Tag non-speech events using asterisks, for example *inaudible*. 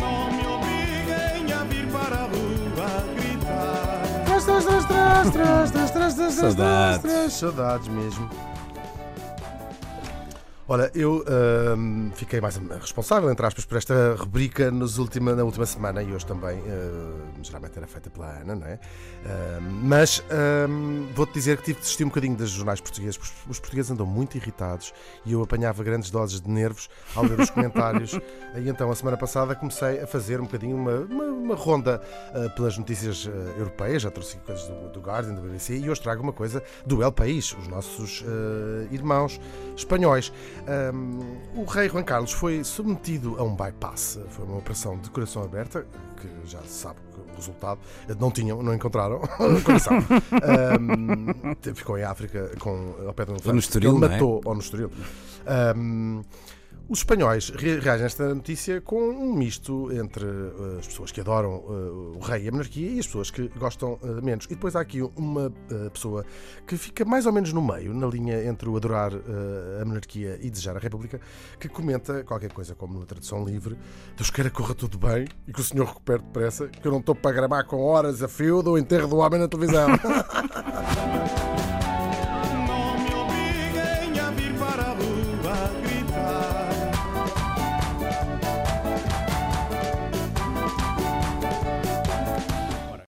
Não me obriguem a vir para a rua gritar. Trás, trás, trás, trás, trás, trás, trás, trás, trás, Saudades. trás, Saudades mesmo. Olha, eu ahm, fiquei mais responsável, entre aspas, por esta rubrica nos última, na última semana e hoje também. ah, geralmente era feita pela Ana, não é? Ahm, mas vou-te dizer que tive de desistir um bocadinho dos jornais portugueses, porque os portugueses andam muito irritados e eu apanhava grandes doses de nervos ao ler os comentários. *laughs* e então, a semana passada, comecei a fazer um bocadinho uma, uma, uma ronda pelas notícias europeias, já trouxe coisas do, do Guardian, do BBC, e hoje trago uma coisa do El País, os nossos irmãos espanhóis. Um, o rei Juan Carlos foi submetido a um bypass, foi uma operação de coração aberta, que já se sabe que o resultado não tinham, não encontraram *laughs* coração. Um, ficou em África com, ao pé de um elefante. no Estoril, Ele é? matou, ou no Estoril. Um, os espanhóis re- reagem a esta notícia com um misto entre uh, as pessoas que adoram uh, o rei e a monarquia e as pessoas que gostam uh, menos. E depois há aqui uma pessoa que fica mais ou menos no meio, na linha entre o adorar a monarquia e desejar a república, que comenta qualquer coisa como numa tradução livre: Deus queira que corra tudo bem e que o senhor recupere depressa, que eu não estou para gramar com horas a fio do enterro do homem na televisão. *laughs*